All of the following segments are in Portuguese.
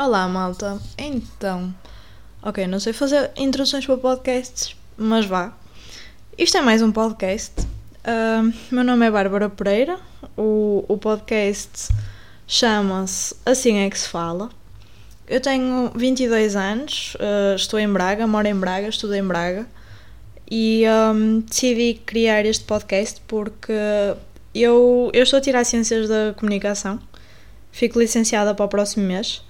Olá, malta. Então, ok, não sei fazer introduções para podcasts, mas vá. Isto é mais um podcast. Uh, meu nome é Bárbara Pereira. O, o podcast chama-se Assim é que se fala. Eu tenho 22 anos, uh, estou em Braga, moro em Braga, estudo em Braga e um, decidi criar este podcast porque eu, eu estou a tirar Ciências da Comunicação, fico licenciada para o próximo mês.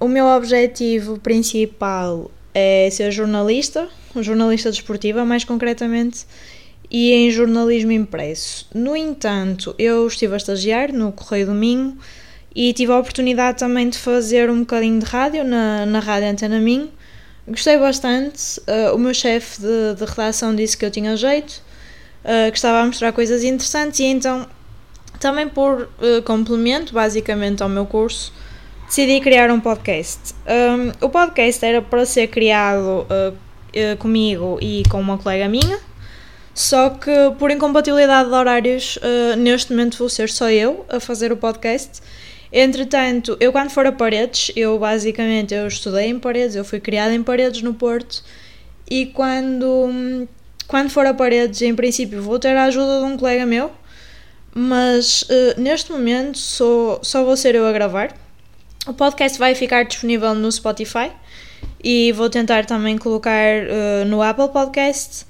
O meu objetivo principal é ser jornalista, jornalista desportiva, mais concretamente, e em jornalismo impresso. No entanto, eu estive a estagiar no Correio do Minho e tive a oportunidade também de fazer um bocadinho de rádio na, na Rádio Antena Minho Gostei bastante. Uh, o meu chefe de, de, redação disse que eu tinha jeito, uh, que estava a mostrar coisas interessantes e então, também por uh, complemento, basicamente, ao meu curso, decidi criar um podcast. Um, o podcast era para ser criado comigo e com uma colega minha, só que por incompatibilidade de horários, neste momento vou ser só eu a fazer o podcast Entretanto, eu quando for a Paredes, eu basicamente eu estudei em Paredes, eu fui criada em Paredes no Porto e quando quando for a Paredes, em princípio, vou ter a ajuda de um colega meu, mas uh, neste momento sou, só vou ser eu a gravar. O podcast vai ficar disponível no Spotify e vou tentar também colocar uh, no Apple Podcast.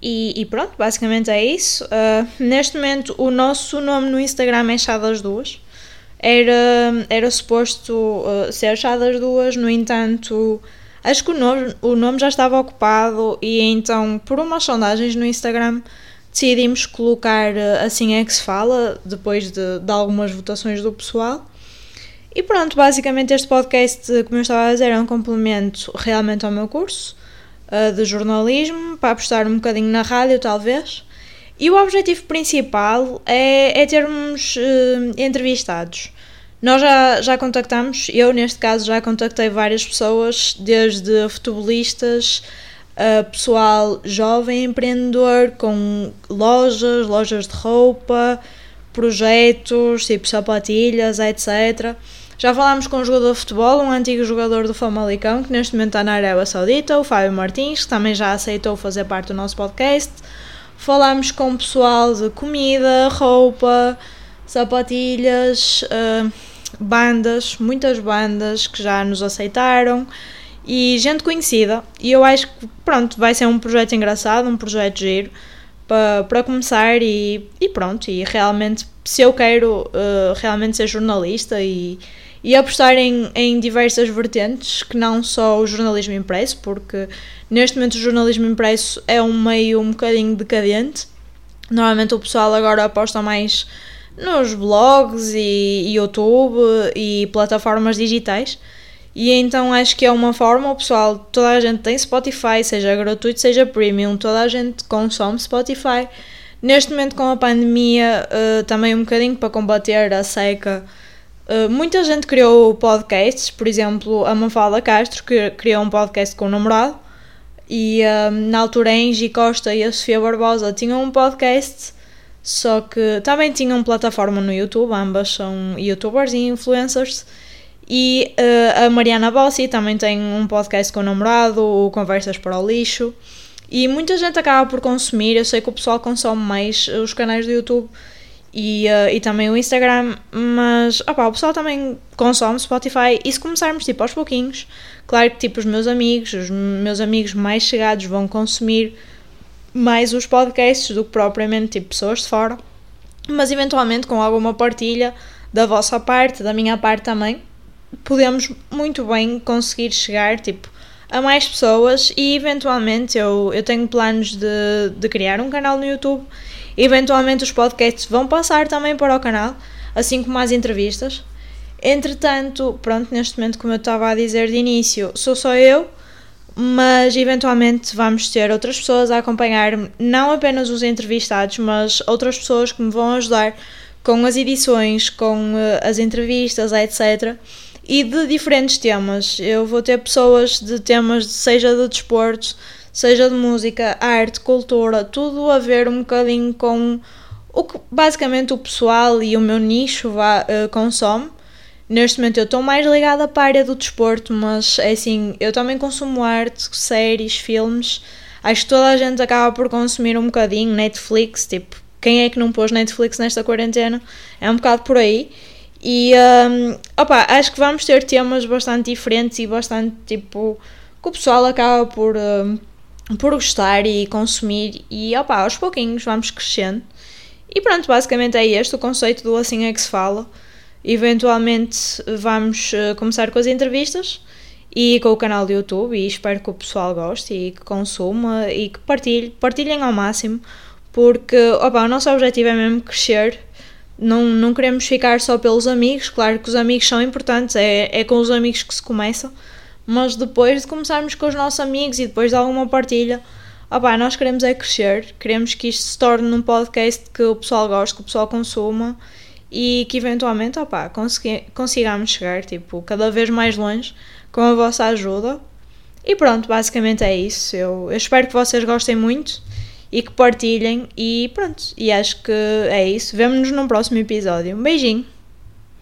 E, e, pronto, basicamente é isso. Uh, neste momento, o nosso nome no Instagram é Chá das Duas era, era suposto uh, ser achada as duas, no entanto, acho que o nome, o nome já estava ocupado e então, por umas sondagens no Instagram, decidimos colocar assim é que se fala, depois de, de algumas votações do pessoal. E pronto, basicamente este podcast, como eu estava a dizer, é um complemento realmente ao meu curso uh, de jornalismo, para apostar um bocadinho na rádio, talvez. E o objetivo principal é, é termos uh, entrevistados. Nós já, já contactamos, eu neste caso já contactei várias pessoas, desde futebolistas, uh, pessoal jovem empreendedor com lojas, lojas de roupa, projetos, tipo sapatilhas, etc. Já falámos com um jogador de futebol, um antigo jogador do Famalicão, que neste momento está na Arábia Saudita, o Fábio Martins, que também já aceitou fazer parte do nosso podcast. Falámos com pessoal de comida, roupa, sapatilhas. Uh, bandas, muitas bandas que já nos aceitaram e gente conhecida. E eu acho que, pronto, vai ser um projeto engraçado, um projeto giro para, começar e, e pronto. E realmente, se eu quero uh, realmente ser jornalista e, e apostar em, em diversas vertentes, que não só o jornalismo impresso, porque neste momento o jornalismo impresso é um meio um bocadinho decadente. Normalmente o pessoal agora aposta mais nos blogs e YouTube e plataformas digitais. E então acho que é uma forma, o pessoal, toda a gente tem Spotify, seja gratuito, seja premium, toda a gente consome Spotify. Neste momento, com a pandemia, uh, também um bocadinho para combater a seca, uh, muita gente criou podcasts, por exemplo, a Mafalda Castro, que criou um podcast com o namorado, e uh, na altura a Angie Costa e a Sofia Barbosa tinham um podcast só que também tinham plataforma no YouTube, ambas são youtubers e influencers. E uh, a Mariana Bossi também tem um podcast com o namorado, o Conversas para o Lixo. E muita gente acaba por consumir, eu sei que o pessoal consome mais os canais do YouTube e, uh, e também o Instagram, mas opa, o pessoal também consome Spotify. E se começarmos tipo aos pouquinhos, claro que tipo os meus amigos, os meus amigos mais chegados vão consumir mais os podcasts do que propriamente tipo pessoas de fora, mas eventualmente com alguma partilha da vossa parte, da minha parte também, podemos muito bem conseguir chegar tipo a mais pessoas e eventualmente eu, eu tenho planos de, de criar um canal no YouTube. Eventualmente os podcasts vão passar também para o canal, assim como as entrevistas. Entretanto, pronto, neste momento, como eu estava a dizer de início, sou só eu mas eventualmente vamos ter outras pessoas a acompanhar não apenas os entrevistados, mas outras pessoas que me vão ajudar com as edições, com uh, as entrevistas, etc. E de diferentes temas. Eu vou ter pessoas de temas, seja de desporto, seja de música, arte, cultura, tudo a ver um bocadinho com o que basicamente o pessoal e o meu nicho vá, uh, consome. Neste momento eu estou mais ligada para a área do desporto, mas é assim, eu também consumo arte, séries, filmes. Acho que toda a gente acaba por consumir um bocadinho, Netflix, tipo, quem é que não pôs Netflix nesta quarentena? É um bocado por aí. E um, opa, acho que vamos ter temas bastante diferentes e bastante tipo que o pessoal acaba por, um, por gostar e consumir. E opa, aos pouquinhos vamos crescendo. E pronto, basicamente é este o conceito do Assim é que se fala. Eventualmente vamos uh, começar com as entrevistas e com o canal do YouTube e espero que o pessoal goste e que consuma e que partilhe, partilhem ao máximo porque opa, o nosso objetivo é mesmo crescer. Não, não queremos ficar só pelos amigos, claro que os amigos são importantes, é, é com os amigos que se começa, mas depois de começarmos com os nossos amigos e depois de alguma partilha, opa, nós queremos é crescer, queremos que isto se torne num podcast que o pessoal goste, que o pessoal consuma e que eventualmente opa, consigamos chegar tipo, cada vez mais longe com a vossa ajuda. E pronto, basicamente é isso. Eu, eu espero que vocês gostem muito e que partilhem. E pronto, e acho que é isso. Vemo-nos num próximo episódio. Um beijinho!